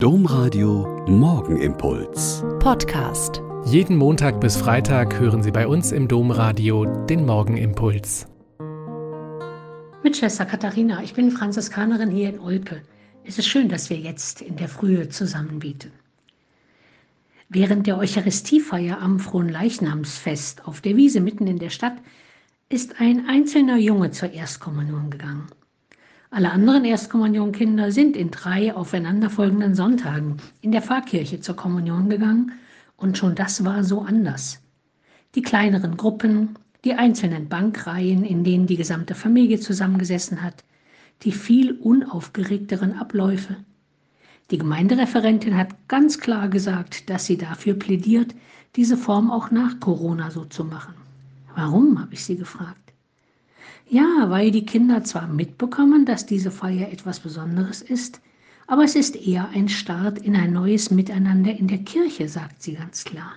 Domradio Morgenimpuls. Podcast. Jeden Montag bis Freitag hören Sie bei uns im Domradio den Morgenimpuls. Mit Schwester Katharina, ich bin Franziskanerin hier in Olpe. Es ist schön, dass wir jetzt in der Frühe zusammen beten. Während der Eucharistiefeier am Fronleichnamsfest auf der Wiese mitten in der Stadt ist ein einzelner Junge zur Erstkommunion gegangen. Alle anderen Erstkommunionkinder sind in drei aufeinanderfolgenden Sonntagen in der Pfarrkirche zur Kommunion gegangen und schon das war so anders. Die kleineren Gruppen, die einzelnen Bankreihen, in denen die gesamte Familie zusammengesessen hat, die viel unaufgeregteren Abläufe. Die Gemeindereferentin hat ganz klar gesagt, dass sie dafür plädiert, diese Form auch nach Corona so zu machen. Warum, habe ich sie gefragt. Ja, weil die Kinder zwar mitbekommen, dass diese Feier etwas Besonderes ist, aber es ist eher ein Start in ein neues Miteinander in der Kirche, sagt sie ganz klar.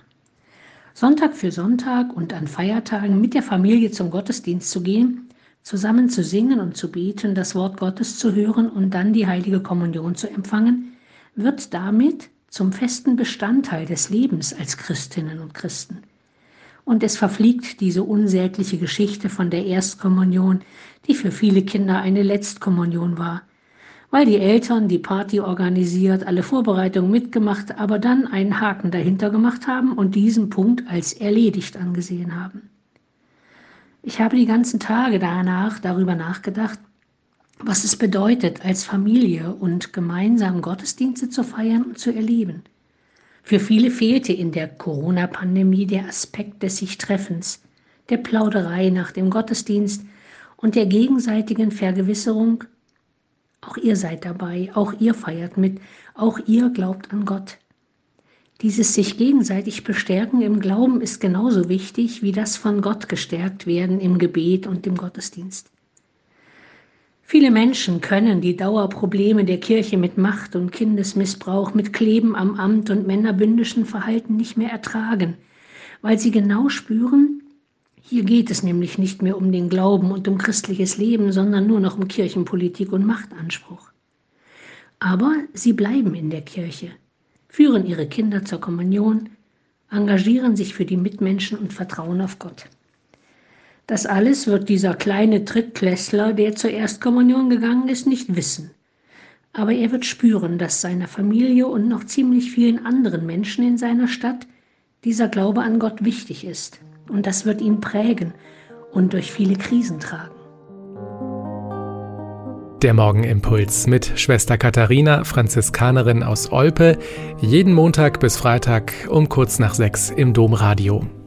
Sonntag für Sonntag und an Feiertagen mit der Familie zum Gottesdienst zu gehen, zusammen zu singen und zu beten, das Wort Gottes zu hören und dann die heilige Kommunion zu empfangen, wird damit zum festen Bestandteil des Lebens als Christinnen und Christen und es verfliegt diese unsägliche Geschichte von der Erstkommunion, die für viele Kinder eine Letztkommunion war, weil die Eltern die Party organisiert, alle Vorbereitungen mitgemacht, aber dann einen Haken dahinter gemacht haben und diesen Punkt als erledigt angesehen haben. Ich habe die ganzen Tage danach darüber nachgedacht, was es bedeutet, als Familie und gemeinsam Gottesdienste zu feiern und zu erleben. Für viele fehlte in der Corona-Pandemie der Aspekt des Sich-Treffens, der Plauderei nach dem Gottesdienst und der gegenseitigen Vergewisserung. Auch ihr seid dabei, auch ihr feiert mit, auch ihr glaubt an Gott. Dieses sich gegenseitig bestärken im Glauben ist genauso wichtig wie das von Gott gestärkt werden im Gebet und im Gottesdienst. Viele Menschen können die Dauerprobleme der Kirche mit Macht und Kindesmissbrauch, mit Kleben am Amt und männerbündischen Verhalten nicht mehr ertragen, weil sie genau spüren, hier geht es nämlich nicht mehr um den Glauben und um christliches Leben, sondern nur noch um Kirchenpolitik und Machtanspruch. Aber sie bleiben in der Kirche, führen ihre Kinder zur Kommunion, engagieren sich für die Mitmenschen und vertrauen auf Gott. Das alles wird dieser kleine Drittklässler, der zur Erstkommunion gegangen ist, nicht wissen. Aber er wird spüren, dass seiner Familie und noch ziemlich vielen anderen Menschen in seiner Stadt dieser Glaube an Gott wichtig ist. Und das wird ihn prägen und durch viele Krisen tragen. Der Morgenimpuls mit Schwester Katharina, Franziskanerin aus Olpe, jeden Montag bis Freitag um kurz nach sechs im Domradio.